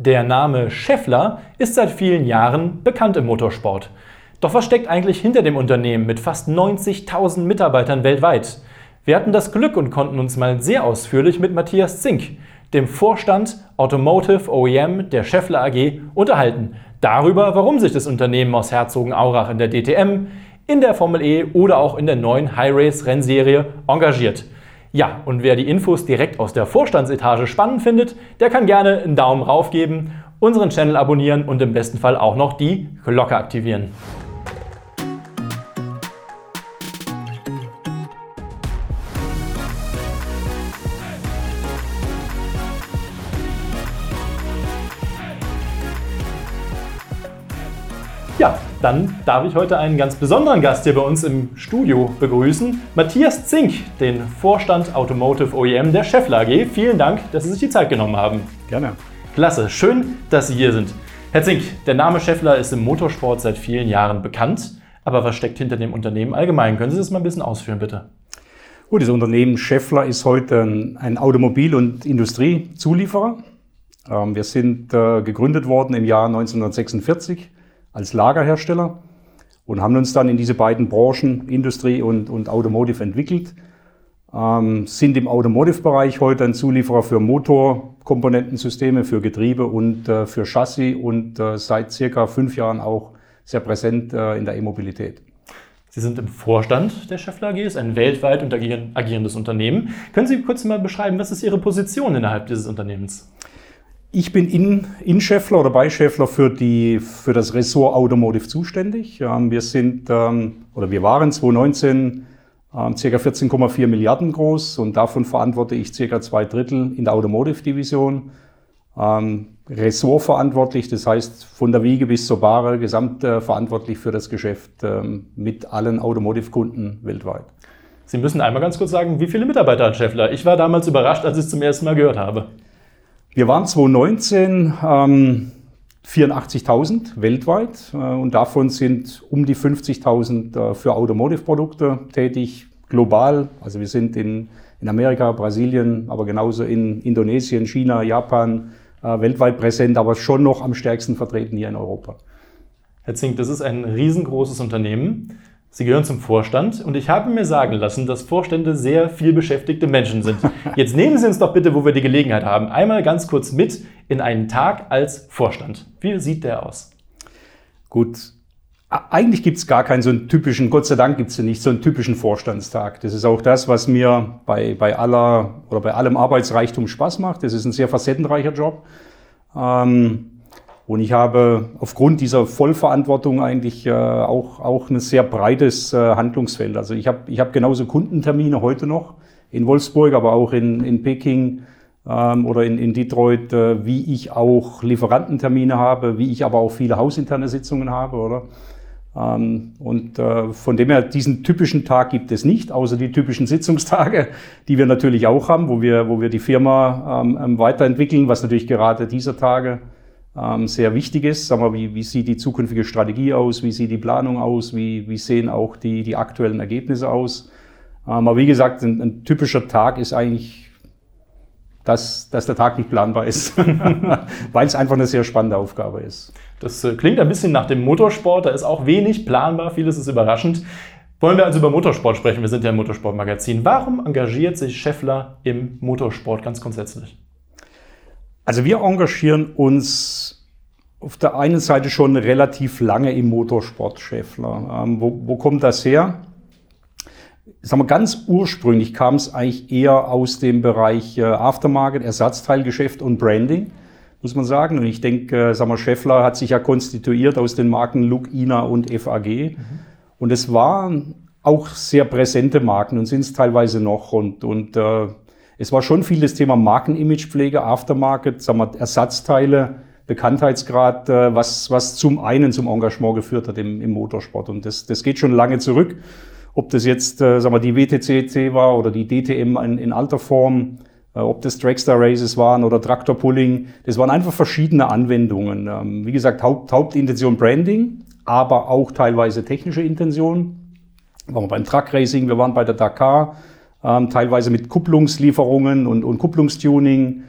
Der Name Schaeffler ist seit vielen Jahren bekannt im Motorsport. Doch was steckt eigentlich hinter dem Unternehmen mit fast 90.000 Mitarbeitern weltweit? Wir hatten das Glück und konnten uns mal sehr ausführlich mit Matthias Zink, dem Vorstand Automotive OEM der Schaeffler AG, unterhalten. Darüber, warum sich das Unternehmen aus Herzogenaurach in der DTM, in der Formel E oder auch in der neuen High Race Rennserie engagiert. Ja, und wer die Infos direkt aus der Vorstandsetage spannend findet, der kann gerne einen Daumen rauf geben, unseren Channel abonnieren und im besten Fall auch noch die Glocke aktivieren. Dann darf ich heute einen ganz besonderen Gast hier bei uns im Studio begrüßen. Matthias Zink, den Vorstand Automotive OEM der Schaeffler AG. Vielen Dank, dass Sie sich die Zeit genommen haben. Gerne. Klasse, schön, dass Sie hier sind. Herr Zink, der Name Schaeffler ist im Motorsport seit vielen Jahren bekannt. Aber was steckt hinter dem Unternehmen allgemein? Können Sie das mal ein bisschen ausführen, bitte? Gut, das Unternehmen Schaeffler ist heute ein Automobil- und Industriezulieferer. Ähm, wir sind äh, gegründet worden im Jahr 1946 als Lagerhersteller und haben uns dann in diese beiden Branchen, Industrie und, und Automotive, entwickelt. Ähm, sind im Automotive-Bereich heute ein Zulieferer für Motorkomponentensysteme, für Getriebe und äh, für Chassis und äh, seit circa fünf Jahren auch sehr präsent äh, in der E-Mobilität. Sie sind im Vorstand der Schaeffler AG, ist ein weltweit agierendes Unternehmen. Können Sie kurz mal beschreiben, was ist Ihre Position innerhalb dieses Unternehmens? Ich bin in, in Scheffler oder bei Scheffler für, die, für das Ressort Automotive zuständig. Wir sind, ähm, oder wir waren 2019 ähm, ca. 14,4 Milliarden groß und davon verantworte ich ca. zwei Drittel in der Automotive-Division. Ähm, Ressort verantwortlich, das heißt von der Wiege bis zur Bahre, gesamt äh, verantwortlich für das Geschäft ähm, mit allen Automotive-Kunden weltweit. Sie müssen einmal ganz kurz sagen, wie viele Mitarbeiter hat Scheffler? Ich war damals überrascht, als ich es zum ersten Mal gehört habe. Wir waren 2019 ähm, 84.000 weltweit äh, und davon sind um die 50.000 äh, für Automotive-Produkte tätig, global. Also wir sind in, in Amerika, Brasilien, aber genauso in Indonesien, China, Japan äh, weltweit präsent, aber schon noch am stärksten vertreten hier in Europa. Herr Zink, das ist ein riesengroßes Unternehmen. Sie gehören zum Vorstand und ich habe mir sagen lassen, dass Vorstände sehr viel beschäftigte Menschen sind. Jetzt nehmen Sie uns doch bitte, wo wir die Gelegenheit haben, einmal ganz kurz mit in einen Tag als Vorstand. Wie sieht der aus? Gut, eigentlich gibt es gar keinen so einen typischen, Gott sei Dank gibt es ja nicht so einen typischen Vorstandstag. Das ist auch das, was mir bei, bei aller oder bei allem Arbeitsreichtum Spaß macht. Das ist ein sehr facettenreicher Job. Ähm, und ich habe aufgrund dieser Vollverantwortung eigentlich äh, auch, auch ein sehr breites äh, Handlungsfeld. Also ich habe ich hab genauso Kundentermine heute noch in Wolfsburg, aber auch in, in Peking ähm, oder in, in Detroit, äh, wie ich auch Lieferantentermine habe, wie ich aber auch viele hausinterne Sitzungen habe, oder? Ähm, und äh, von dem her, diesen typischen Tag gibt es nicht, außer die typischen Sitzungstage, die wir natürlich auch haben, wo wir, wo wir die Firma ähm, ähm weiterentwickeln, was natürlich gerade dieser Tage sehr wichtig ist. Sagen wir, wie, wie sieht die zukünftige Strategie aus, wie sieht die Planung aus, wie, wie sehen auch die, die aktuellen Ergebnisse aus. Ähm, aber wie gesagt, ein, ein typischer Tag ist eigentlich, dass, dass der Tag nicht planbar ist, weil es einfach eine sehr spannende Aufgabe ist. Das äh, klingt ein bisschen nach dem Motorsport, da ist auch wenig planbar, vieles ist überraschend. Wollen wir also über Motorsport sprechen? Wir sind ja ein Motorsportmagazin. Warum engagiert sich Scheffler im Motorsport ganz grundsätzlich? Also wir engagieren uns auf der einen Seite schon relativ lange im Motorsport, Schäffler. Ähm, wo, wo kommt das her? Sagen wir, ganz ursprünglich kam es eigentlich eher aus dem Bereich äh, Aftermarket, Ersatzteilgeschäft und Branding, muss man sagen. Und ich denke, äh, sagen wir, Scheffler hat sich ja konstituiert aus den Marken Look, Ina und FAG. Mhm. Und es waren auch sehr präsente Marken und sind es teilweise noch. Und, und äh, es war schon viel das Thema Markenimagepflege, Aftermarket, sagen wir, Ersatzteile, Bekanntheitsgrad, äh, was, was zum einen zum Engagement geführt hat im, im Motorsport. Und das, das geht schon lange zurück. Ob das jetzt äh, sagen wir, die WTCC war oder die DTM in, in alter Form, äh, ob das Dragster Races waren oder Traktor Pulling, das waren einfach verschiedene Anwendungen. Ähm, wie gesagt, Haupt, Hauptintention Branding, aber auch teilweise technische Intention. Wir waren beim Truck Racing, wir waren bei der Dakar, ähm, teilweise mit Kupplungslieferungen und, und Kupplungstuning.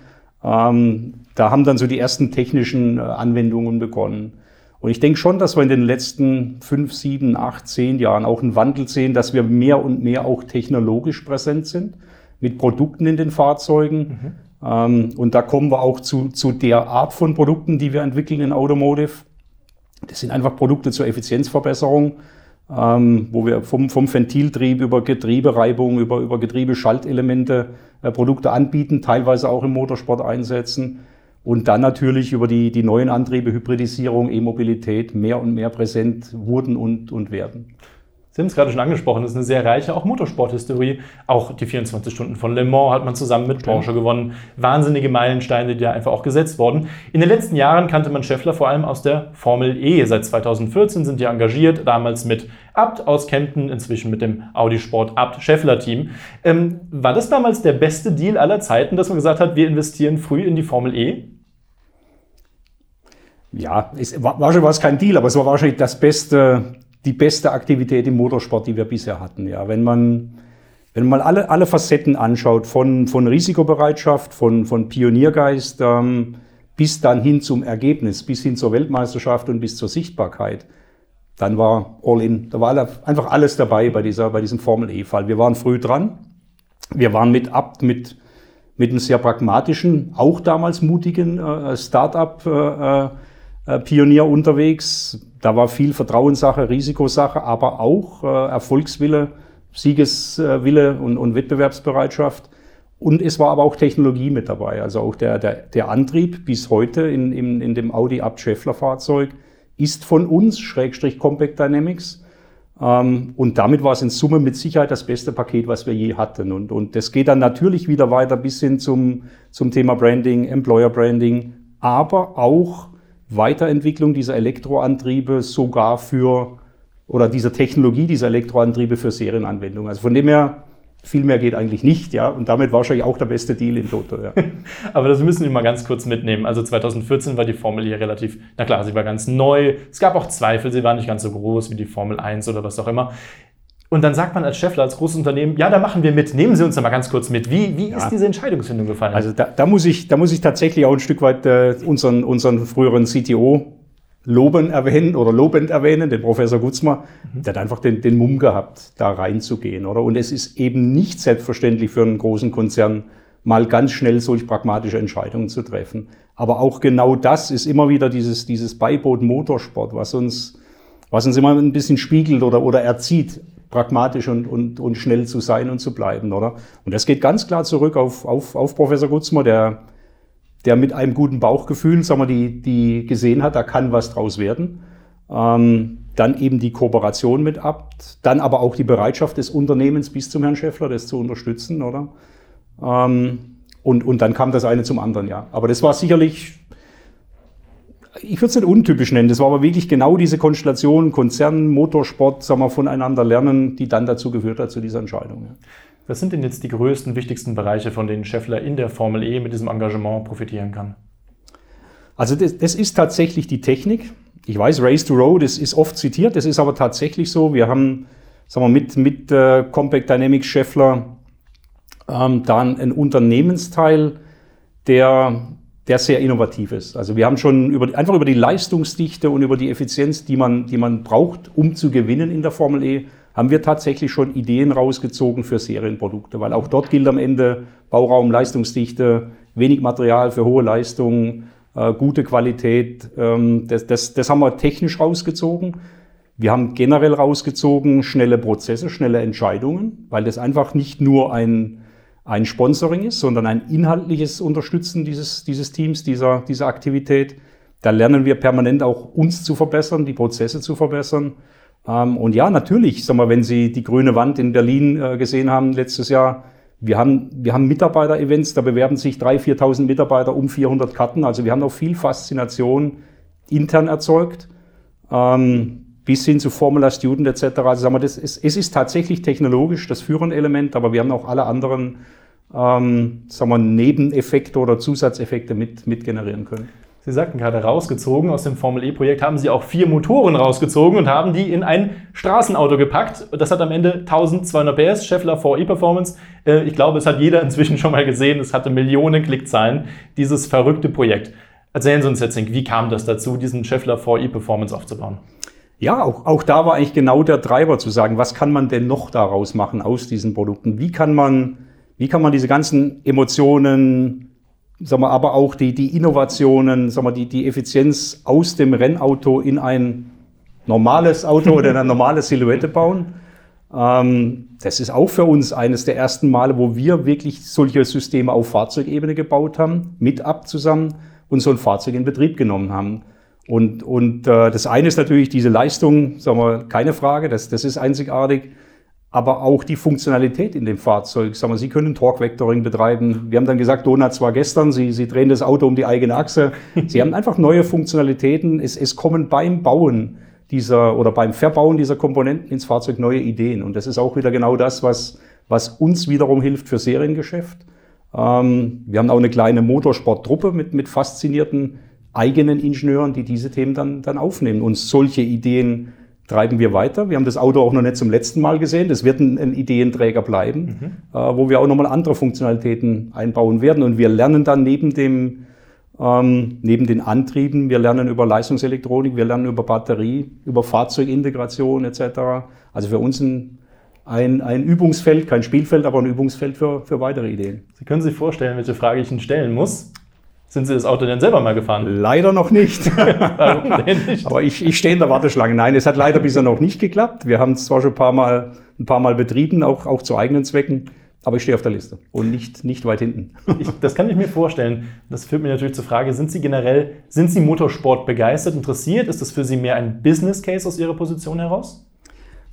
Ähm, da haben dann so die ersten technischen äh, Anwendungen begonnen. Und ich denke schon, dass wir in den letzten fünf, sieben, acht, zehn Jahren auch einen Wandel sehen, dass wir mehr und mehr auch technologisch präsent sind mit Produkten in den Fahrzeugen. Mhm. Ähm, und da kommen wir auch zu, zu der Art von Produkten, die wir entwickeln in Automotive. Das sind einfach Produkte zur Effizienzverbesserung, ähm, wo wir vom, vom Ventiltrieb über Getriebereibung, über, über Getriebeschaltelemente äh, Produkte anbieten, teilweise auch im Motorsport einsetzen. Und dann natürlich über die, die neuen Antriebe, Hybridisierung, E-Mobilität mehr und mehr präsent wurden und, und werden. Sie haben es gerade schon angesprochen, das ist eine sehr reiche auch Motorsporthistorie. Auch die 24 Stunden von Le Mans hat man zusammen mit Porsche gewonnen. Wahnsinnige Meilensteine, die da einfach auch gesetzt wurden. In den letzten Jahren kannte man Scheffler vor allem aus der Formel E. Seit 2014 sind die engagiert, damals mit Abt aus Kempten, inzwischen mit dem Audi Sport Abt Scheffler Team. Ähm, war das damals der beste Deal aller Zeiten, dass man gesagt hat, wir investieren früh in die Formel E? Ja, es war, wahrscheinlich kein Deal, aber es war wahrscheinlich das beste die beste Aktivität im Motorsport, die wir bisher hatten. Ja, wenn man, wenn man alle, alle Facetten anschaut, von, von Risikobereitschaft, von, von Pioniergeist ähm, bis dann hin zum Ergebnis, bis hin zur Weltmeisterschaft und bis zur Sichtbarkeit, dann war all in. Da war alle, einfach alles dabei bei, dieser, bei diesem Formel E-Fall. Wir waren früh dran. Wir waren mit ab, mit, mit einem sehr pragmatischen, auch damals mutigen äh, Start-up äh, äh, Pionier unterwegs. Da war viel Vertrauenssache, Risikosache, aber auch äh, Erfolgswille, Siegeswille und, und Wettbewerbsbereitschaft. Und es war aber auch Technologie mit dabei. Also auch der, der, der Antrieb bis heute in, in, in dem Audi Abt Scheffler Fahrzeug ist von uns, Schrägstrich Compact Dynamics. Ähm, und damit war es in Summe mit Sicherheit das beste Paket, was wir je hatten. Und, und das geht dann natürlich wieder weiter bis hin zum, zum Thema Branding, Employer Branding, aber auch Weiterentwicklung dieser Elektroantriebe sogar für, oder dieser Technologie dieser Elektroantriebe für Serienanwendungen. Also von dem her, viel mehr geht eigentlich nicht, ja. Und damit wahrscheinlich auch der beste Deal in Toto, ja. Aber das müssen wir mal ganz kurz mitnehmen. Also 2014 war die Formel hier relativ, na klar, sie war ganz neu. Es gab auch Zweifel, sie war nicht ganz so groß wie die Formel 1 oder was auch immer. Und dann sagt man als Chefler, als großes Unternehmen, ja, da machen wir mit. Nehmen Sie uns da mal ganz kurz mit. Wie, wie ja. ist diese Entscheidungsfindung gefallen? Also da, da, muss ich, da muss ich tatsächlich auch ein Stück weit äh, unseren, unseren früheren CTO loben erwähnen oder lobend erwähnen, den Professor Gutzmer. Mhm. Der hat einfach den, den Mumm gehabt, da reinzugehen. Oder? Und es ist eben nicht selbstverständlich für einen großen Konzern, mal ganz schnell solch pragmatische Entscheidungen zu treffen. Aber auch genau das ist immer wieder dieses, dieses Beiboot Motorsport, was uns, was uns immer ein bisschen spiegelt oder, oder erzieht pragmatisch und, und, und schnell zu sein und zu bleiben, oder? Und das geht ganz klar zurück auf, auf, auf Professor Gutzmer, der, der mit einem guten Bauchgefühl, sagen wir, die, die gesehen hat, da kann was draus werden. Ähm, dann eben die Kooperation mit Abt, dann aber auch die Bereitschaft des Unternehmens bis zum Herrn Schäffler, das zu unterstützen, oder? Ähm, und, und dann kam das eine zum anderen, ja. Aber das war sicherlich ich würde es nicht untypisch nennen, das war aber wirklich genau diese Konstellation, Konzern, Motorsport, sagen wir, voneinander lernen, die dann dazu geführt hat, zu dieser Entscheidung. Ja. Was sind denn jetzt die größten, wichtigsten Bereiche, von denen Scheffler in der Formel E mit diesem Engagement profitieren kann? Also das, das ist tatsächlich die Technik. Ich weiß, Race to Road das ist oft zitiert, das ist aber tatsächlich so. Wir haben sagen wir, mit, mit äh, Compact Dynamics Scheffler ähm, dann einen Unternehmensteil, der der sehr innovativ ist. Also wir haben schon über, einfach über die Leistungsdichte und über die Effizienz, die man, die man braucht, um zu gewinnen in der Formel E, haben wir tatsächlich schon Ideen rausgezogen für Serienprodukte, weil auch dort gilt am Ende Bauraum, Leistungsdichte, wenig Material für hohe Leistungen, äh, gute Qualität. Ähm, das, das, das haben wir technisch rausgezogen. Wir haben generell rausgezogen schnelle Prozesse, schnelle Entscheidungen, weil das einfach nicht nur ein ein Sponsoring ist, sondern ein inhaltliches Unterstützen dieses, dieses Teams, dieser, dieser Aktivität. Da lernen wir permanent auch uns zu verbessern, die Prozesse zu verbessern. Ähm, und ja, natürlich, sag mal, wenn Sie die grüne Wand in Berlin äh, gesehen haben letztes Jahr, wir haben, wir haben Mitarbeiter-Events, da bewerben sich 3.000, 4.000 Mitarbeiter um 400 Karten. Also wir haben auch viel Faszination intern erzeugt, ähm, bis hin zu Formula Student etc. Also sagen wir, das ist, es ist tatsächlich technologisch das führende Element, aber wir haben auch alle anderen ähm, sagen wir, Nebeneffekte oder Zusatzeffekte mit, mit generieren können. Sie sagten gerade rausgezogen. Aus dem Formel E-Projekt haben Sie auch vier Motoren rausgezogen und haben die in ein Straßenauto gepackt. Das hat am Ende 1200 PS, Scheffler 4e Performance. Äh, ich glaube, es hat jeder inzwischen schon mal gesehen. Es hatte Millionen Klickzahlen, dieses verrückte Projekt. Erzählen Sie uns jetzt, wie kam das dazu, diesen Scheffler 4e Performance aufzubauen? Ja, auch, auch da war eigentlich genau der Treiber zu sagen, was kann man denn noch daraus machen aus diesen Produkten? Wie kann man, wie kann man diese ganzen Emotionen, sagen wir, aber auch die, die Innovationen, sagen wir, die, die Effizienz aus dem Rennauto in ein normales Auto oder in eine normale Silhouette bauen. Ähm, das ist auch für uns eines der ersten Male, wo wir wirklich solche Systeme auf Fahrzeugebene gebaut haben, mit ab zusammen und so ein Fahrzeug in Betrieb genommen haben. Und, und äh, das eine ist natürlich diese Leistung, sagen wir, keine Frage, das, das ist einzigartig aber auch die Funktionalität in dem Fahrzeug. Sagen wir, Sie können Torque-Vectoring betreiben. Wir haben dann gesagt, Donut war gestern, Sie, Sie drehen das Auto um die eigene Achse. Sie haben einfach neue Funktionalitäten. Es, es kommen beim Bauen dieser oder beim Verbauen dieser Komponenten ins Fahrzeug neue Ideen. Und das ist auch wieder genau das, was, was uns wiederum hilft für Seriengeschäft. Ähm, wir haben auch eine kleine Motorsporttruppe mit, mit faszinierten eigenen Ingenieuren, die diese Themen dann, dann aufnehmen und solche Ideen treiben wir weiter. Wir haben das Auto auch noch nicht zum letzten Mal gesehen. Das wird ein, ein Ideenträger bleiben, mhm. äh, wo wir auch nochmal andere Funktionalitäten einbauen werden. Und wir lernen dann neben dem, ähm, neben den Antrieben, wir lernen über Leistungselektronik, wir lernen über Batterie, über Fahrzeugintegration etc. Also für uns ein, ein, ein Übungsfeld, kein Spielfeld, aber ein Übungsfeld für, für weitere Ideen. Sie können sich vorstellen, welche Frage ich Ihnen stellen muss. Sind Sie das Auto denn selber mal gefahren? Leider noch nicht. Warum denn nicht? Aber ich, ich stehe in der Warteschlange. Nein, es hat leider bisher noch nicht geklappt. Wir haben es zwar schon ein paar Mal, ein paar Mal betrieben, auch, auch zu eigenen Zwecken. Aber ich stehe auf der Liste und nicht, nicht weit hinten. Ich, das kann ich mir vorstellen. Das führt mich natürlich zur Frage, sind Sie generell, sind Sie Motorsport begeistert, interessiert? Ist das für Sie mehr ein Business Case aus Ihrer Position heraus?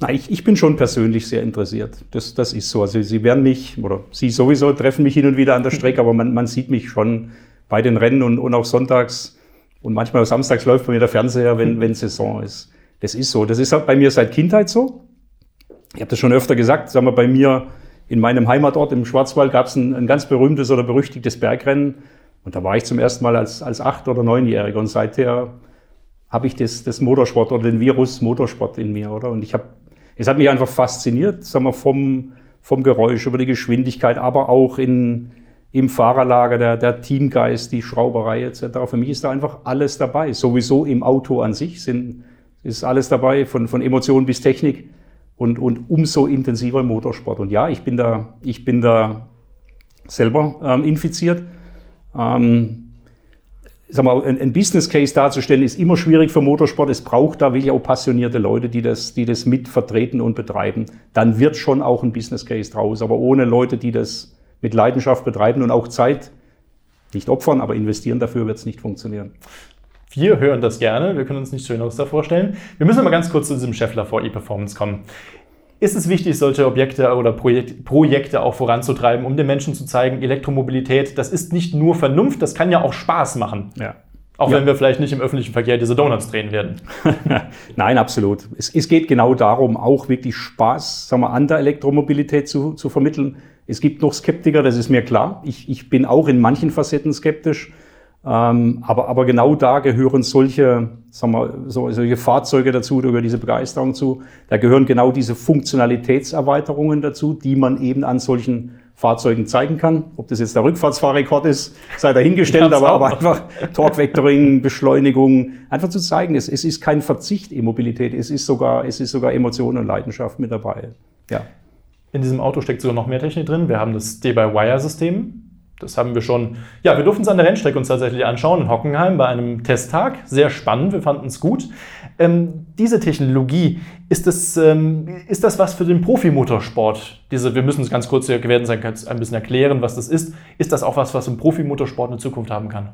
Na, ich, ich bin schon persönlich sehr interessiert. Das, das ist so. Also Sie werden mich, oder Sie sowieso treffen mich hin und wieder an der Strecke, aber man, man sieht mich schon bei den Rennen und, und auch sonntags und manchmal auch samstags läuft bei mir der Fernseher, wenn, wenn Saison ist. Das ist so. Das ist halt bei mir seit Kindheit so. Ich habe das schon öfter gesagt, sagen wir bei mir in meinem Heimatort im Schwarzwald gab es ein, ein ganz berühmtes oder berüchtigtes Bergrennen. Und da war ich zum ersten Mal als, als acht- oder neunjähriger. Und seither habe ich das, das Motorsport oder den Virus Motorsport in mir, oder? Und ich habe, es hat mich einfach fasziniert, sagen wir, vom, vom Geräusch, über die Geschwindigkeit, aber auch in, im Fahrerlager, der, der Teamgeist, die Schrauberei etc. Für mich ist da einfach alles dabei. Sowieso im Auto an sich sind, ist alles dabei, von, von Emotionen bis Technik und, und umso intensiver im Motorsport. Und ja, ich bin da, ich bin da selber ähm, infiziert. Ähm, sag mal, ein, ein, Business Case darzustellen ist immer schwierig für Motorsport. Es braucht da wirklich auch passionierte Leute, die das, die das mit vertreten und betreiben. Dann wird schon auch ein Business Case draus. Aber ohne Leute, die das mit Leidenschaft betreiben und auch Zeit nicht opfern, aber investieren dafür wird es nicht funktionieren. Wir hören das gerne, wir können uns nichts Schöneres da vorstellen. Wir müssen mal ganz kurz zu diesem Scheffler vor E-Performance kommen. Ist es wichtig, solche Objekte oder Projek Projekte auch voranzutreiben, um den Menschen zu zeigen, Elektromobilität, das ist nicht nur Vernunft, das kann ja auch Spaß machen. Ja. Auch ja. wenn wir vielleicht nicht im öffentlichen Verkehr diese Donuts drehen werden. Nein, absolut. Es, es, geht genau darum, auch wirklich Spaß sagen wir, an der Elektromobilität zu, zu vermitteln. Es gibt noch Skeptiker, das ist mir klar. Ich, ich bin auch in manchen Facetten skeptisch. Ähm, aber, aber genau da gehören solche, sagen wir, so, solche Fahrzeuge dazu, da gehört diese Begeisterung zu. Da gehören genau diese Funktionalitätserweiterungen dazu, die man eben an solchen Fahrzeugen zeigen kann. Ob das jetzt der Rückfahrtsfahrrekord ist, sei dahingestellt, aber, aber einfach Torque-Vectoring, Beschleunigung, einfach zu zeigen, es, es ist kein Verzicht in Mobilität, es ist sogar, es ist sogar Emotion und Leidenschaft mit dabei. Ja. In diesem Auto steckt sogar noch mehr Technik drin. Wir haben das Stay-by-Wire-System. Das haben wir schon, ja, wir durften es an der Rennstrecke uns tatsächlich anschauen in Hockenheim bei einem Testtag. Sehr spannend, wir fanden es gut. Ähm, diese Technologie, ist das, ähm, ist das was für den Profimotorsport? Diese, wir müssen es ganz kurz, wir werden es ein bisschen erklären, was das ist. Ist das auch was, was im Profimotorsport eine Zukunft haben kann?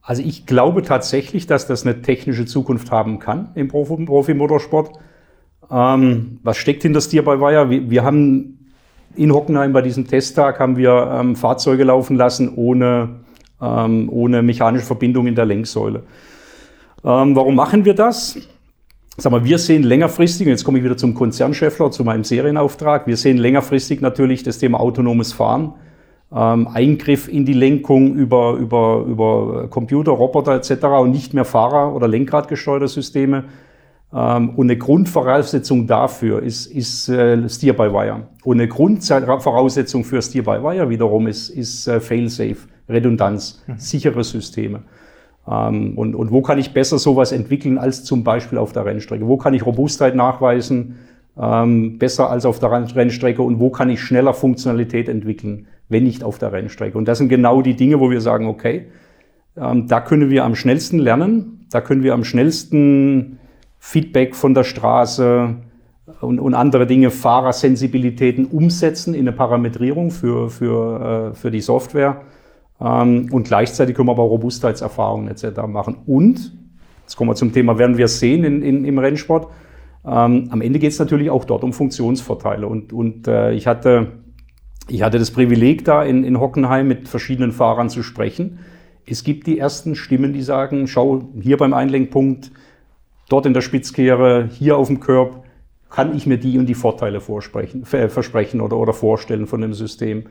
Also ich glaube tatsächlich, dass das eine technische Zukunft haben kann im Profimotorsport. Ähm, was steckt hinter Steer by Wire? Wir, wir, haben in Hockenheim bei diesem Testtag haben wir ähm, Fahrzeuge laufen lassen ohne, ähm, ohne mechanische Verbindung in der Lenksäule. Ähm, warum machen wir das? Sag mal, wir sehen längerfristig, und jetzt komme ich wieder zum Konzernchefler, zu meinem Serienauftrag, wir sehen längerfristig natürlich das Thema autonomes Fahren ähm, Eingriff in die Lenkung über, über, über Computer, Roboter etc. und nicht mehr Fahrer- oder Lenkradgesteuerte Systeme. Ähm, und eine Grundvoraussetzung dafür ist, ist äh, Steer-by-Wire. Und eine Grundvoraussetzung für Steer-by-Wire wiederum ist, ist äh, Fail-Safe, Redundanz, mhm. sichere Systeme. Ähm, und, und wo kann ich besser sowas entwickeln als zum Beispiel auf der Rennstrecke? Wo kann ich Robustheit nachweisen, ähm, besser als auf der Rennstrecke? Und wo kann ich schneller Funktionalität entwickeln? wenn nicht auf der Rennstrecke. Und das sind genau die Dinge, wo wir sagen, okay, da können wir am schnellsten lernen, da können wir am schnellsten Feedback von der Straße und, und andere Dinge, Fahrersensibilitäten umsetzen in eine Parametrierung für, für, äh, für die Software. Ähm, und gleichzeitig können wir aber Robustheitserfahrungen etc. machen. Und, jetzt kommen wir zum Thema, werden wir sehen in, in, im Rennsport, ähm, am Ende geht es natürlich auch dort um Funktionsvorteile. Und, und äh, ich hatte ich hatte das Privileg, da in, in Hockenheim mit verschiedenen Fahrern zu sprechen. Es gibt die ersten Stimmen, die sagen, schau, hier beim Einlenkpunkt, dort in der Spitzkehre, hier auf dem Körb, kann ich mir die und die Vorteile versprechen oder, oder vorstellen von dem System.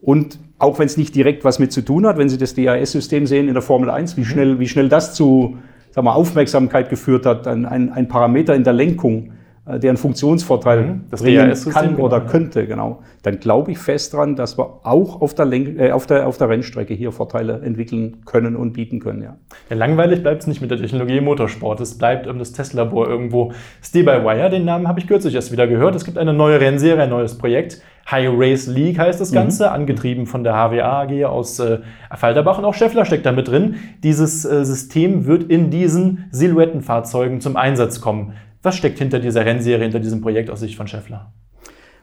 Und auch wenn es nicht direkt was mit zu tun hat, wenn Sie das DAS-System sehen in der Formel 1, wie mhm. schnell, wie schnell das zu sag mal, Aufmerksamkeit geführt hat, ein, ein, ein Parameter in der Lenkung, äh, deren Funktionsvorteil mhm, das bringen kann oder genau. könnte, genau, dann glaube ich fest dran, dass wir auch auf der, Lenk äh, auf, der, auf der Rennstrecke hier Vorteile entwickeln können und bieten können. Ja. ja langweilig bleibt es nicht mit der Technologie im Motorsport. Es bleibt um das Testlabor irgendwo. Stay-by-Wire, den Namen habe ich kürzlich erst wieder gehört. Es gibt eine neue Rennserie, ein neues Projekt. High Race League heißt das Ganze, mhm. angetrieben von der HWA AG aus äh, Falterbach und auch Scheffler steckt da mit drin. Dieses äh, System wird in diesen Silhouettenfahrzeugen zum Einsatz kommen. Was steckt hinter dieser Rennserie, hinter diesem Projekt aus Sicht von Scheffler?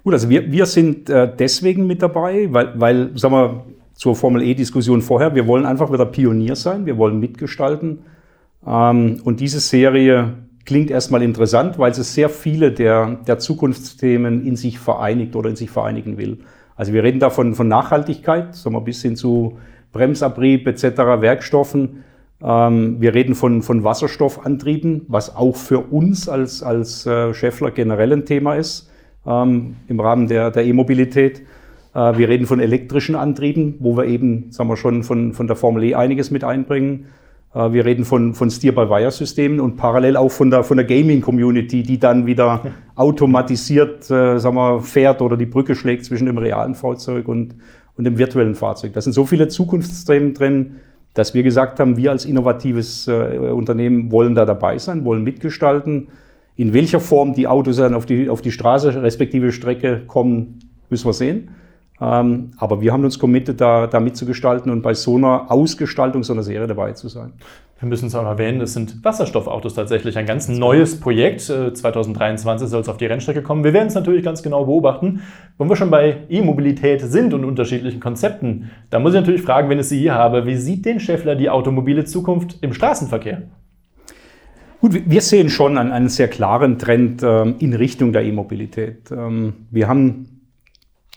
Gut, also wir, wir sind äh, deswegen mit dabei, weil, weil, sagen wir, zur Formel E-Diskussion vorher, wir wollen einfach wieder Pionier sein, wir wollen mitgestalten. Ähm, und diese Serie klingt erstmal interessant, weil sie sehr viele der, der Zukunftsthemen in sich vereinigt oder in sich vereinigen will. Also wir reden da von, von Nachhaltigkeit, sagen wir, bis hin zu Bremsabrieb etc., Werkstoffen. Ähm, wir reden von, von Wasserstoffantrieben, was auch für uns als, als äh, Scheffler generell ein Thema ist ähm, im Rahmen der, der E-Mobilität. Äh, wir reden von elektrischen Antrieben, wo wir eben, sagen wir schon, von, von der Formel E einiges mit einbringen. Äh, wir reden von, von Steer-by-Wire-Systemen und parallel auch von der, von der Gaming-Community, die dann wieder automatisiert äh, sagen wir, fährt oder die Brücke schlägt zwischen dem realen Fahrzeug und, und dem virtuellen Fahrzeug. Da sind so viele Zukunftsthemen drin, dass wir gesagt haben, wir als innovatives äh, Unternehmen wollen da dabei sein, wollen mitgestalten. In welcher Form die Autos dann auf die, auf die Straße respektive Strecke kommen, müssen wir sehen. Ähm, aber wir haben uns committed, da, da mitzugestalten und bei so einer Ausgestaltung so einer Serie dabei zu sein. Wir müssen es auch erwähnen, es sind Wasserstoffautos tatsächlich ein ganz neues Projekt. 2023 soll es auf die Rennstrecke kommen. Wir werden es natürlich ganz genau beobachten. Wenn wir schon bei E-Mobilität sind und unterschiedlichen Konzepten, da muss ich natürlich fragen, wenn ich Sie hier habe, wie sieht den Scheffler die automobile Zukunft im Straßenverkehr? Gut, wir sehen schon einen, sehr klaren Trend ähm, in Richtung der E-Mobilität. Ähm, wir haben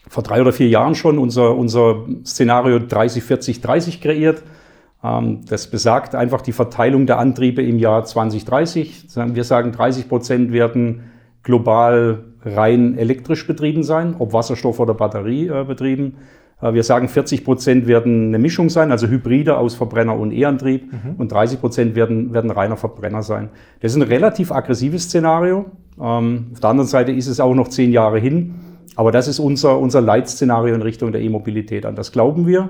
vor drei oder vier Jahren schon unser, unser Szenario 30, 40, 30 kreiert. Ähm, das besagt einfach die Verteilung der Antriebe im Jahr 2030. Wir sagen, 30 Prozent werden global rein elektrisch betrieben sein, ob Wasserstoff oder Batterie äh, betrieben. Äh, wir sagen, 40 Prozent werden eine Mischung sein, also Hybride aus Verbrenner und E-Antrieb mhm. und 30 Prozent werden, werden reiner Verbrenner sein. Das ist ein relativ aggressives Szenario. Ähm, auf der anderen Seite ist es auch noch zehn Jahre hin. Aber das ist unser, unser Leitszenario in Richtung der E-Mobilität. An das glauben wir.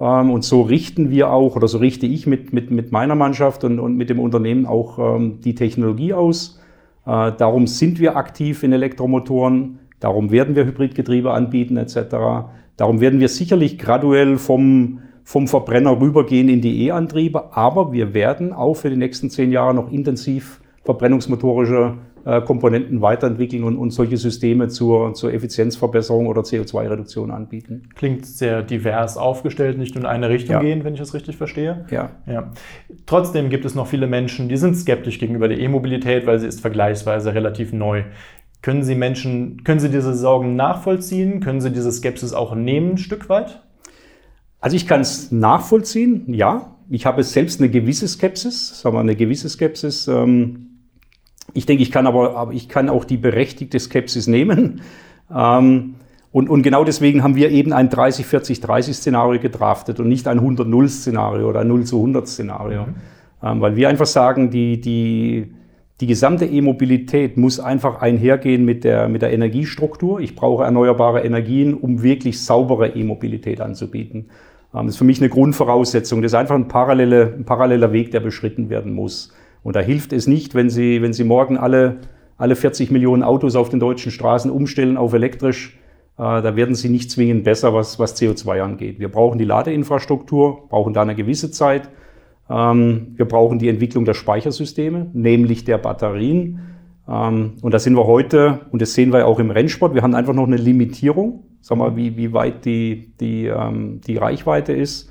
Ähm, und so richten wir auch, oder so richte ich mit, mit, mit meiner Mannschaft und, und mit dem Unternehmen auch ähm, die Technologie aus. Äh, darum sind wir aktiv in Elektromotoren. Darum werden wir Hybridgetriebe anbieten etc. Darum werden wir sicherlich graduell vom, vom Verbrenner rübergehen in die E-Antriebe. Aber wir werden auch für die nächsten zehn Jahre noch intensiv verbrennungsmotorische Komponenten weiterentwickeln und, und solche Systeme zur, zur Effizienzverbesserung oder CO2-Reduktion anbieten. Klingt sehr divers aufgestellt, nicht nur in eine Richtung ja. gehen, wenn ich das richtig verstehe. Ja. ja. Trotzdem gibt es noch viele Menschen, die sind skeptisch gegenüber der E-Mobilität, weil sie ist vergleichsweise relativ neu. Können Sie Menschen, können Sie diese Sorgen nachvollziehen? Können Sie diese Skepsis auch nehmen, ein Stück weit? Also ich kann es nachvollziehen, ja. Ich habe selbst eine gewisse Skepsis, sagen wir eine gewisse Skepsis. Ähm, ich denke, ich kann aber, aber ich kann auch die berechtigte Skepsis nehmen. Ähm, Und, und genau deswegen haben wir eben ein 30-40-30-Szenario gedraftet und nicht ein 100-0-Szenario oder ein 0 zu 100-Szenario. Mhm. Ähm, weil wir einfach sagen, die, die, die gesamte E-Mobilität muss einfach einhergehen mit der, mit der Energiestruktur. Ich brauche erneuerbare Energien, um wirklich saubere E-Mobilität anzubieten. Ähm, das ist für mich eine Grundvoraussetzung. Das ist einfach ein, parallele, ein paralleler Weg, der beschritten werden muss. Und da hilft es nicht, wenn Sie, wenn Sie morgen alle, alle 40 Millionen Autos auf den deutschen Straßen umstellen auf elektrisch, äh, da werden sie nicht zwingend besser, was, was CO2 angeht. Wir brauchen die Ladeinfrastruktur, brauchen da eine gewisse Zeit. Ähm, wir brauchen die Entwicklung der Speichersysteme, nämlich der Batterien. Ähm, und da sind wir heute, und das sehen wir auch im Rennsport, wir haben einfach noch eine Limitierung, sagen wir, wie, wie weit die, die, ähm, die Reichweite ist.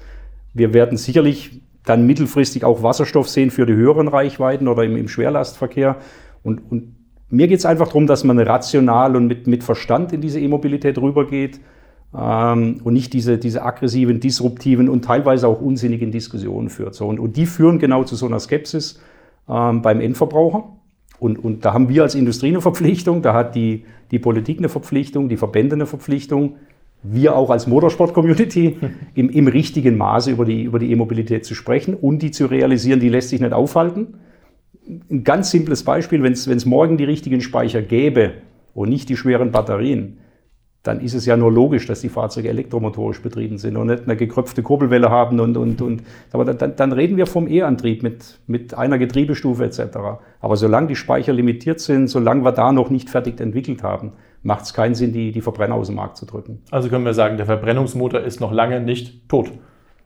Wir werden sicherlich dann mittelfristig auch Wasserstoff sehen für die höheren Reichweiten oder im, im Schwerlastverkehr. Und, und mir geht es einfach darum, dass man rational und mit, mit Verstand in diese E-Mobilität rübergeht ähm, und nicht diese, diese aggressiven, disruptiven und teilweise auch unsinnigen Diskussionen führt. So, und, und die führen genau zu so einer Skepsis ähm, beim Endverbraucher. Und, und da haben wir als Industrie eine Verpflichtung, da hat die, die Politik eine Verpflichtung, die Verbände eine Verpflichtung, wir auch als Motorsport-Community im, im richtigen Maße über die über die E-Mobilität zu sprechen und die zu realisieren, die lässt sich nicht aufhalten ein ganz simples Beispiel, wenn es morgen die richtigen Speicher gäbe und nicht die schweren Batterien, dann ist es ja nur logisch, dass die Fahrzeuge elektromotorisch betrieben sind und nicht eine gekröpfte Kurbelwelle haben und, und, und. Aber dann, dann reden wir vom E-Antrieb mit, mit einer Getriebestufe etc. Aber solange die Speicher limitiert sind, solange wir da noch nicht fertig entwickelt haben, macht es keinen Sinn, die, die Verbrenner aus dem Markt zu drücken. Also können wir sagen, der Verbrennungsmotor ist noch lange nicht tot.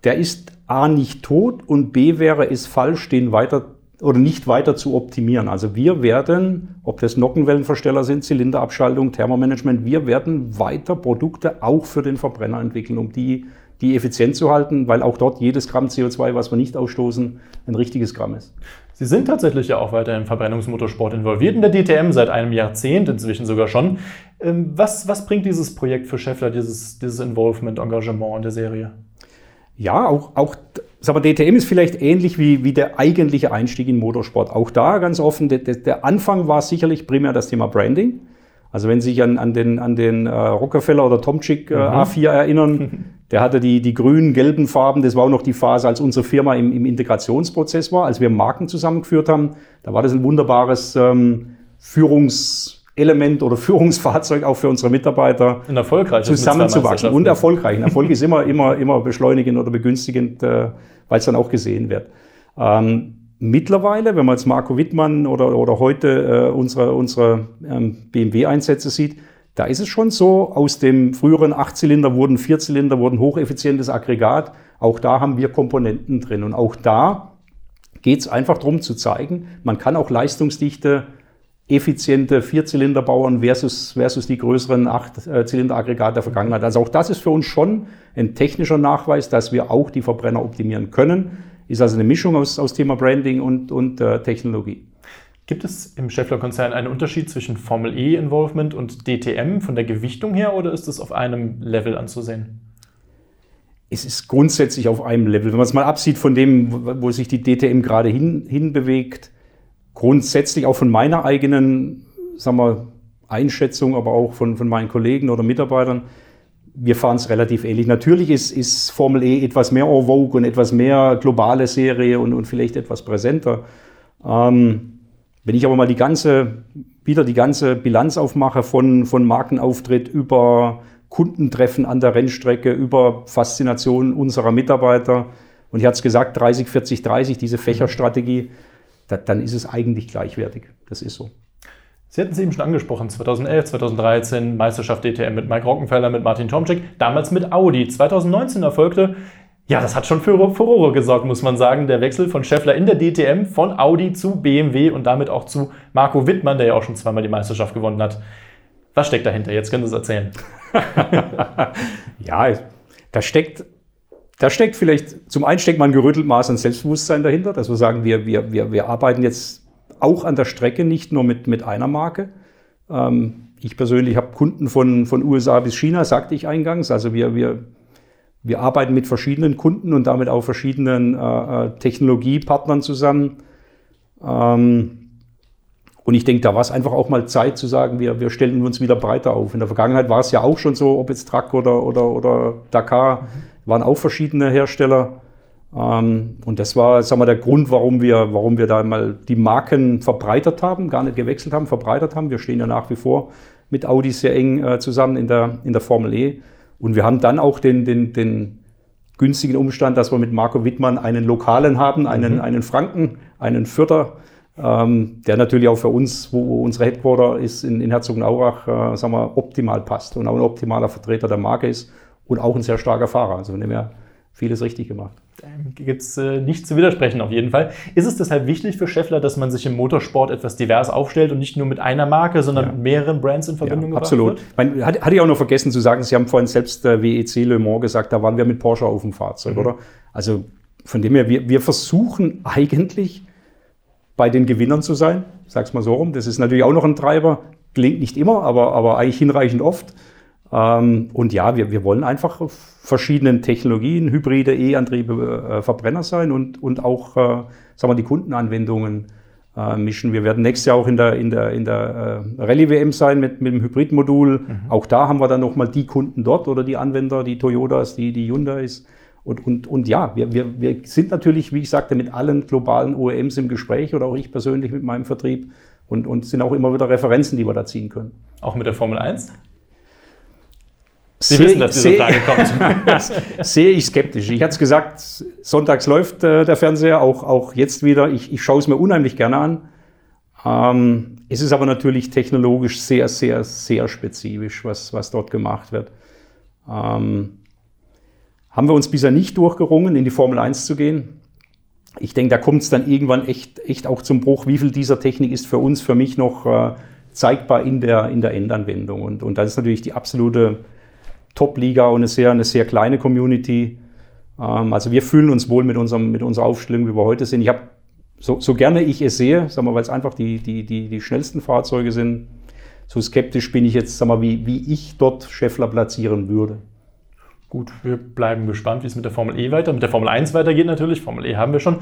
Der ist A nicht tot und B wäre es falsch, den weiter oder nicht weiter zu optimieren. Also wir werden, ob das Nockenwellenversteller sind, Zylinderabschaltung, Thermomanagement, wir werden weiter Produkte auch für den Verbrenner entwickeln, um die, die effizient zu halten, weil auch dort jedes Gramm CO2, was wir nicht ausstoßen, ein richtiges Gramm ist. Sie sind tatsächlich ja auch weiter im Verbrennungsmotorsport involviert, in der DTM seit einem Jahrzehnt inzwischen sogar schon. Ähm, was, was bringt dieses Projekt für Scheffler, dieses, dieses Involvement, Engagement in der Serie? Ja, auch, auch aber DTM ist vielleicht ähnlich wie, wie der eigentliche Einstieg in Motorsport. Auch da ganz offen, der, der Anfang war sicherlich primär das Thema Branding. Also wenn Sie sich an, an den, an den äh, Rockefeller oder Tomczyk äh, mhm. A4 erinnern, der hatte die, die grünen, gelben Farben. Das war auch noch die Phase, als unsere Firma im, im Integrationsprozess war, als wir Marken zusammengeführt haben. Da war das ein wunderbares ähm, Führungs- Element oder Führungsfahrzeug auch für unsere Mitarbeiter ein erfolgreich zusammenzuwachsen. Und erfolgreich. Ein Erfolg ist immer, immer, immer beschleunigend oder begünstigend, äh, weil es dann auch gesehen wird. Ähm, mittlerweile, wenn man jetzt Marco Wittmann oder, oder heute äh, unsere, unsere ähm, BMW-Einsätze sieht, da ist es schon so, aus dem früheren Achtzylinder wurden Vierzylinder, wurden hocheffizientes Aggregat. Auch da haben wir Komponenten drin. Und auch da geht es einfach darum zu zeigen, man kann auch Leistungsdichte effiziente Vierzylinderbauern versus, versus die größeren Acht-Zylinder-Aggregate der Vergangenheit. Also auch das ist für uns schon ein technischer Nachweis, dass wir auch die Verbrenner optimieren können. Ist also eine Mischung aus, aus Thema Branding und, und äh, Technologie. Gibt es im Scheffler-Konzern einen Unterschied zwischen Formel E-Involvement und DTM von der Gewichtung her oder ist es auf einem Level anzusehen? Es ist grundsätzlich auf einem Level. Wenn man es mal absieht von dem, wo sich die DTM gerade hin, hinbewegt, grundsätzlich auch von meiner eigenen sagen wir, Einschätzung, aber auch von, von meinen Kollegen oder Mitarbeitern, wir fahren es relativ ähnlich. Natürlich ist, ist Formel E etwas mehr en vogue und etwas mehr globale Serie und, und vielleicht etwas präsenter. Ähm, wenn ich aber mal die ganze, wieder die ganze Bilanz aufmache von, von Markenauftritt über Kundentreffen an der Rennstrecke, über Faszination unserer Mitarbeiter, und ich hatte es gesagt, 30, 40, 30, diese Fächerstrategie, da, dann ist es eigentlich gleichwertig. Das ist so. Sie hatten es eben schon angesprochen, 2011, 2013 Meisterschaft DTM mit Mike Rockenfeller, mit Martin Tomczyk, damals mit Audi. 2019 erfolgte, ja, das hat schon für Furore gesorgt, muss man sagen, der Wechsel von Scheffler in der DTM von Audi zu BMW und damit auch zu Marco Wittmann, der ja auch schon zweimal die Meisterschaft gewonnen hat. Was steckt dahinter? Jetzt können Sie es erzählen. ja, da steckt da steckt vielleicht, zum einen steckt mal ein gerüttelt Maß an Selbstbewusstsein dahinter, dass wir sagen, wir, wir, wir, wir arbeiten jetzt auch an der Strecke, nicht nur mit, mit einer Marke. Ähm, ich persönlich habe Kunden von, von USA bis China, sagte ich eingangs. Also wir, wir, wir arbeiten mit verschiedenen Kunden und damit auch verschiedenen äh, äh Technologiepartnern zusammen. Ähm, Und ich denke, da war es einfach auch mal Zeit zu sagen, wir, wir stellen uns wieder breiter auf. In der Vergangenheit war es ja auch schon so, ob jetzt Truck oder, oder, oder Dakar, waren auch verschiedene Hersteller. Ähm, und das war, sagen wir, der Grund, warum wir, warum wir da mal die Marken verbreitert haben, gar nicht gewechselt haben, verbreitert haben. Wir stehen ja nach wie vor mit Audi sehr eng äh, zusammen in der, in der Formel E. Und wir haben dann auch den, den, den günstigen Umstand, dass wir mit Marco Wittmann einen Lokalen haben, einen, mhm. einen Franken, einen Fürther, ähm, der natürlich auch für uns, wo unsere Headquarter ist, in, in Herzogenaurach, äh, sagen wir, optimal passt und auch ein optimaler Vertreter der Marke ist und auch ein sehr starker Fahrer. Also von dem her vieles richtig gemacht. Gibt es äh, nicht zu widersprechen auf jeden Fall. Ist es deshalb wichtig für Scheffler, dass man sich im Motorsport etwas divers aufstellt und nicht nur mit einer Marke, sondern ja. mit mehreren Brands in Verbindung ja, absolut. wird? Absolut. Hatte, hatte ich auch noch vergessen zu sagen, Sie haben vorhin selbst äh, WEC Le Mans gesagt, da waren wir mit Porsche auf dem Fahrzeug, mhm. oder? Also von dem her, wir, wir versuchen eigentlich bei den Gewinnern zu sein, sag's mal so rum. Das ist natürlich auch noch ein Treiber, klingt nicht immer, aber, aber eigentlich hinreichend oft. Ähm, und ja, wir, wir wollen einfach verschiedenen Technologien, Hybride, E-Antriebe, äh, Verbrenner sein und, und auch äh, sagen wir, die Kundenanwendungen äh, mischen. Wir werden nächstes Jahr auch in der, in der, in der äh, Rallye-WM sein mit, mit dem Hybridmodul. Mhm. Auch da haben wir dann nochmal die Kunden dort oder die Anwender, die Toyotas, die, die Hyundais. Und, und, und ja, wir, wir, wir sind natürlich, wie ich sagte, mit allen globalen OEMs im Gespräch oder auch ich persönlich mit meinem Vertrieb und, und sind auch immer wieder Referenzen, die wir da ziehen können. Auch mit der Formel 1? Sie seh, wissen, dass diese Frage kommt. Sehe ich skeptisch. Ich hatte es gesagt, sonntags läuft äh, der Fernseher, auch, auch jetzt wieder. Ich, ich schaue es mir unheimlich gerne an. Ähm, es ist aber natürlich technologisch sehr, sehr, sehr spezifisch, was, was dort gemacht wird. Ähm, haben wir uns bisher nicht durchgerungen, in die Formel 1 zu gehen. Ich denke, da kommt es dann irgendwann echt, echt auch zum Bruch. Wie viel dieser Technik ist für uns, für mich noch äh, zeigbar in der, in der Endanwendung? Und, und das ist natürlich die absolute Top-Liga und eine sehr, eine sehr kleine Community. Ähm, also wir fühlen uns wohl mit, unserem, mit unserer Aufstellung, wie wir heute sind. Ich habe, so, so gerne ich es sehe, weil es einfach die, die, die, die schnellsten Fahrzeuge sind, so skeptisch bin ich jetzt, sagen wir, wie, wie ich dort Scheffler platzieren würde. Gut, wir bleiben gespannt, wie es mit der Formel E weiter, mit der Formel 1 weitergeht natürlich. Formel E haben wir schon.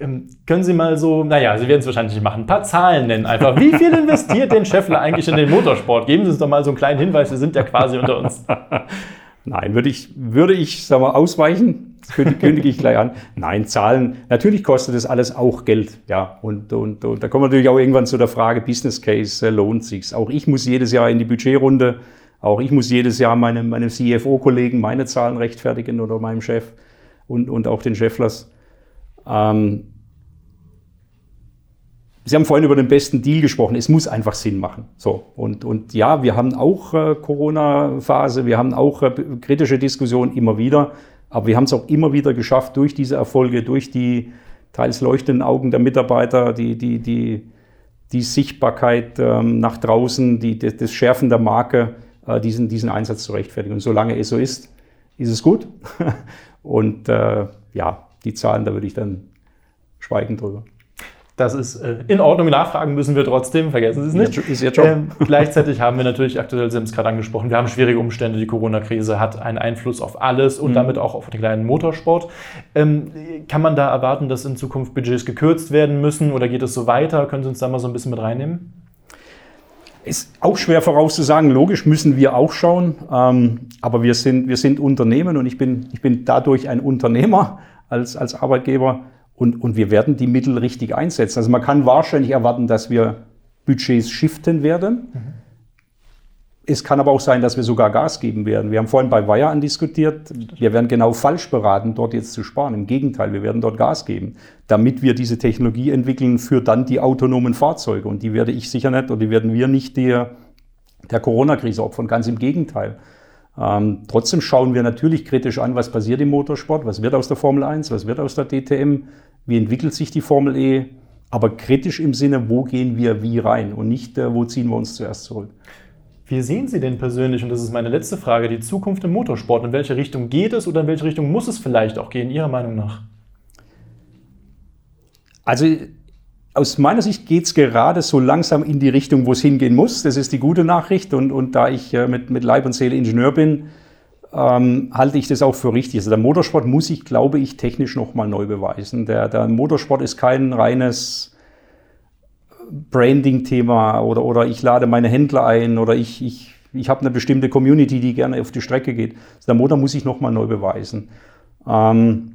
Ähm, können Sie mal so, naja, Sie werden es wahrscheinlich nicht machen, ein paar Zahlen nennen einfach. Wie viel investiert denn Scheffler eigentlich in den Motorsport? Geben Sie uns doch mal so einen kleinen Hinweis, wir sind ja quasi unter uns. Nein, würde ich, würde ich sag mal, ausweichen, kündige ich gleich an. Nein, Zahlen, natürlich kostet das alles auch Geld. Ja, und, und, und da kommen wir natürlich auch irgendwann zu der Frage, Business Case, äh, lohnt sich's? Auch ich muss jedes Jahr in die Budgetrunde auch ich muss jedes Jahr meinem, meinem CFO-Kollegen meine Zahlen rechtfertigen oder meinem Chef und, und auch den Cheflers. Ähm, Sie haben vorhin über den besten Deal gesprochen. Es muss einfach Sinn machen. So. Und, und ja, wir haben auch äh, Corona-Phase, wir haben auch äh, kritische Diskussionen immer wieder. Aber wir haben es auch immer wieder geschafft, durch diese Erfolge, durch die teils leuchtenden Augen der Mitarbeiter, die, die, die, die Sichtbarkeit ähm, nach draußen, die, das Schärfen der Marke, äh, diesen, diesen Einsatz zu rechtfertigen. Und solange es so ist, ist es gut. Und äh, ja, die Zahlen, da würde ich dann schweigen drüber. Das ist äh, in Ordnung. Nachfragen müssen wir trotzdem, vergessen Sie es nicht. Ist Ihr Job. Ähm, gleichzeitig haben wir natürlich aktuell, Sie haben es gerade angesprochen, wir haben schwierige Umstände. Die Corona-Krise hat einen Einfluss auf alles und mhm. damit auch auf den kleinen Motorsport. Ähm, kann man da erwarten, dass in Zukunft Budgets gekürzt werden müssen oder geht es so weiter? Können Sie uns da mal so ein bisschen mit reinnehmen? Ist auch schwer vorauszusagen. Logisch müssen wir auch schauen. Ähm, aber wir sind, wir sind Unternehmen und ich bin, ich bin dadurch ein Unternehmer als, als Arbeitgeber und, und wir werden die Mittel richtig einsetzen. Also man kann wahrscheinlich erwarten, dass wir Budgets shiften werden. Mhm. Es kann aber auch sein, dass wir sogar Gas geben werden. Wir haben vorhin bei Wire andiskutiert, wir werden genau falsch beraten, dort jetzt zu sparen. Im Gegenteil, wir werden dort Gas geben, damit wir diese Technologie entwickeln für dann die autonomen Fahrzeuge. Und die werde ich sicher nicht oder die werden wir nicht der, der Corona-Krise opfern. Ganz im Gegenteil. Ähm, trotzdem schauen wir natürlich kritisch an, was passiert im Motorsport, was wird aus der Formel 1, was wird aus der DTM, wie entwickelt sich die Formel E, aber kritisch im Sinne, wo gehen wir wie rein und nicht, äh, wo ziehen wir uns zuerst zurück. Wie sehen Sie denn persönlich, und das ist meine letzte Frage, die Zukunft im Motorsport? In welche Richtung geht es oder in welche Richtung muss es vielleicht auch gehen, Ihrer Meinung nach? Also aus meiner Sicht geht es gerade so langsam in die Richtung, wo es hingehen muss. Das ist die gute Nachricht. Und, und da ich äh, mit, mit Leib und Seele Ingenieur bin, ähm, halte ich das auch für richtig. Also der Motorsport muss sich, glaube ich, technisch nochmal neu beweisen. Der, der Motorsport ist kein reines Branding-Thema oder, oder ich lade meine Händler ein oder ich, ich, ich habe eine bestimmte Community, die gerne auf die Strecke geht. Der Motor muss sich nochmal neu beweisen. Ähm,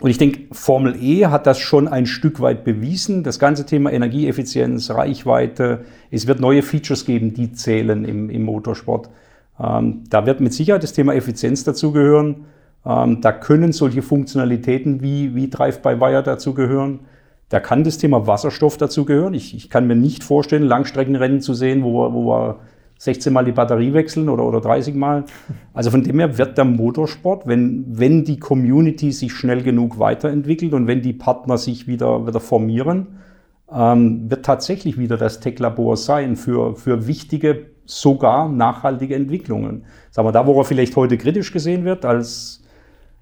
und ich denke, Formel E hat das schon ein Stück weit bewiesen. Das ganze Thema Energieeffizienz, Reichweite, es wird neue Features geben, die zählen im, im Motorsport. Ähm, da wird mit Sicherheit das Thema Effizienz dazugehören. Ähm, da können solche Funktionalitäten wie, wie Drive-by-Wire dazugehören. Da kann das Thema Wasserstoff dazugehören. Ich, ich kann mir nicht vorstellen, Langstreckenrennen zu sehen, wo wo wir 16 Mal die Batterie wechseln oder, oder 30 Mal. Also von dem her wird der Motorsport, wenn, wenn die Community sich schnell genug weiterentwickelt und wenn die Partner sich wieder, wieder formieren, ähm, wird tatsächlich wieder das Tech-Labor sein für, für wichtige, sogar nachhaltige Entwicklungen. Sagen wir, da, wo er vielleicht heute kritisch gesehen wird, als,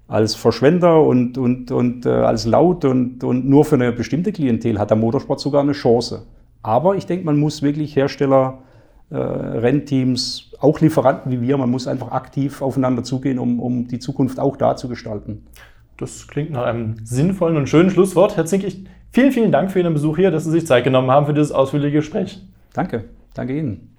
als Verschwender und, und, und äh, als laut und, und nur für eine bestimmte Klientel hat der Motorsport sogar eine Chance. Aber ich denke, man muss wirklich Hersteller Rennteams, auch Lieferanten wie wir. Man muss einfach aktiv aufeinander zugehen, um, um die Zukunft auch da zu gestalten. Das klingt nach einem sinnvollen und schönen Schlusswort. Herr Zink, ich, vielen, vielen Dank für Ihren Besuch hier, dass Sie sich Zeit genommen haben für dieses ausführliche Gespräch. Danke, danke Ihnen.